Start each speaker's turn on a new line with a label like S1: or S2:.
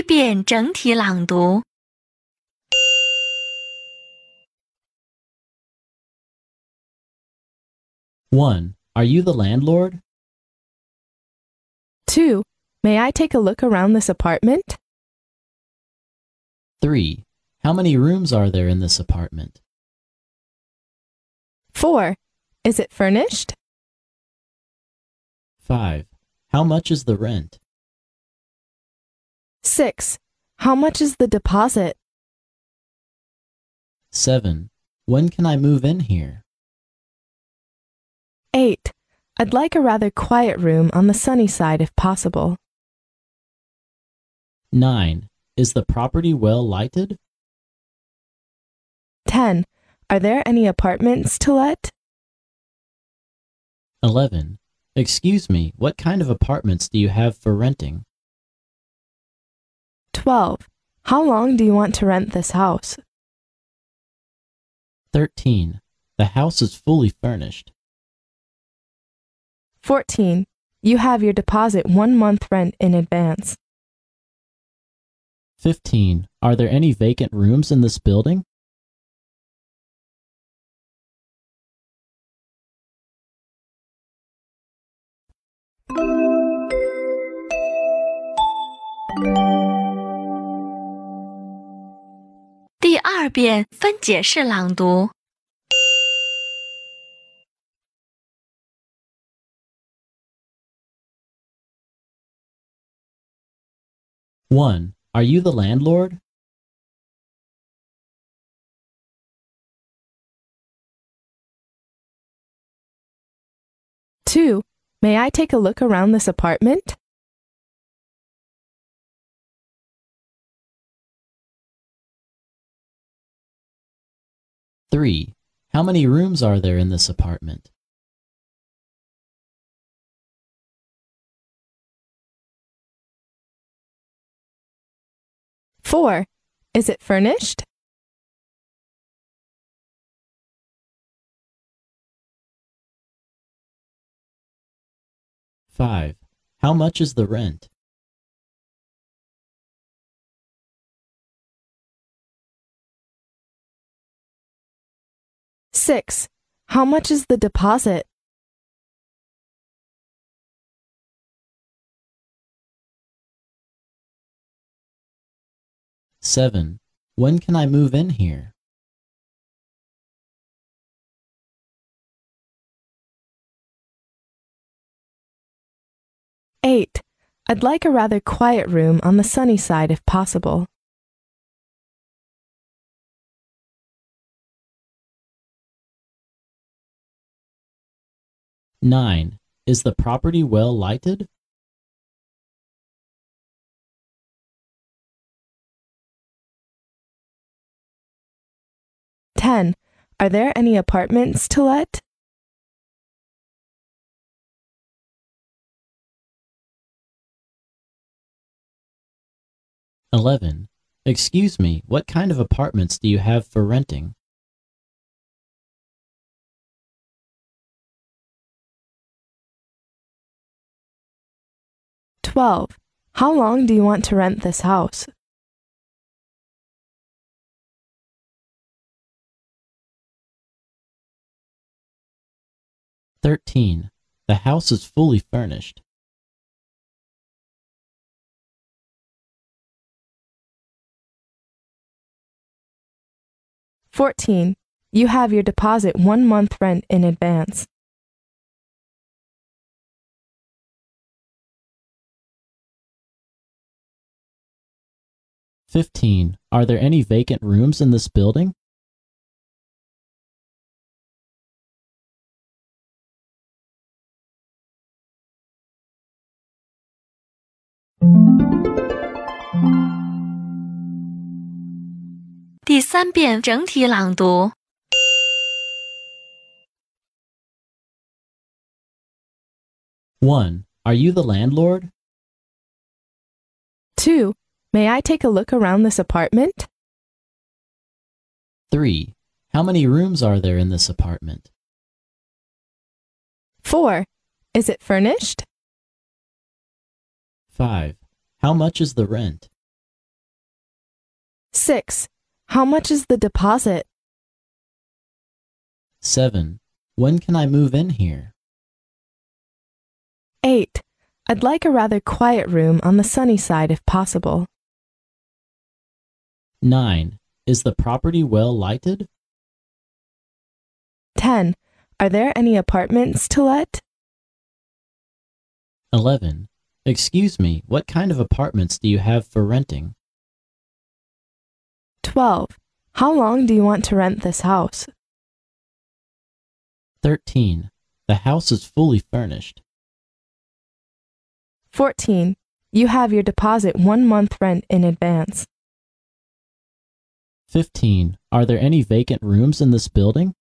S1: 一遍整体朗读。
S2: 1. Are you the landlord?
S3: 2. May I take a look around this apartment?
S2: 3. How many rooms are there in this apartment?
S3: 4. Is it furnished?
S2: 5. How much is the rent?
S3: 6. How much is the deposit?
S2: 7. When can I move in here?
S3: 8. I'd like a rather quiet room on the sunny side if possible.
S2: 9. Is the property well lighted?
S3: 10. Are there any apartments to let?
S2: 11. Excuse me, what kind of apartments do you have for renting?
S3: 12. How long do you want to rent this house?
S2: 13. The house is fully furnished.
S3: 14. You have your deposit one month rent in advance.
S2: 15. Are there any vacant rooms in this building?
S1: 二遍分解式朗读。
S2: 1. Are you the landlord?
S3: 2. May I take a look around this apartment?
S2: 3. How many rooms are there in this apartment?
S3: 4. Is it furnished?
S2: 5. How much is the rent?
S3: 6. How much is the deposit?
S2: 7. When can I move in here?
S3: 8. I'd like a rather quiet room on the sunny side if possible.
S2: 9. Is the property well lighted?
S3: 10. Are there any apartments to let?
S2: 11. Excuse me, what kind of apartments do you have for renting?
S3: 12. How long do you want to rent this house?
S2: 13. The house is fully furnished.
S3: 14. You have your deposit one month rent in advance.
S2: 15. Are there any vacant rooms in this building? One. Are you the landlord?
S3: 2. May I take a look around this apartment?
S2: 3. How many rooms are there in this apartment?
S3: 4. Is it furnished?
S2: 5. How much is the rent?
S3: 6. How much is the deposit?
S2: 7. When can I move in here?
S3: 8. I'd like a rather quiet room on the sunny side if possible.
S2: 9. Is the property well lighted?
S3: 10. Are there any apartments to let?
S2: 11. Excuse me, what kind of apartments do you have for renting?
S3: 12. How long do you want to rent this house?
S2: 13. The house is fully furnished.
S3: 14. You have your deposit one month rent in advance.
S2: 15. Are there any vacant rooms in this building?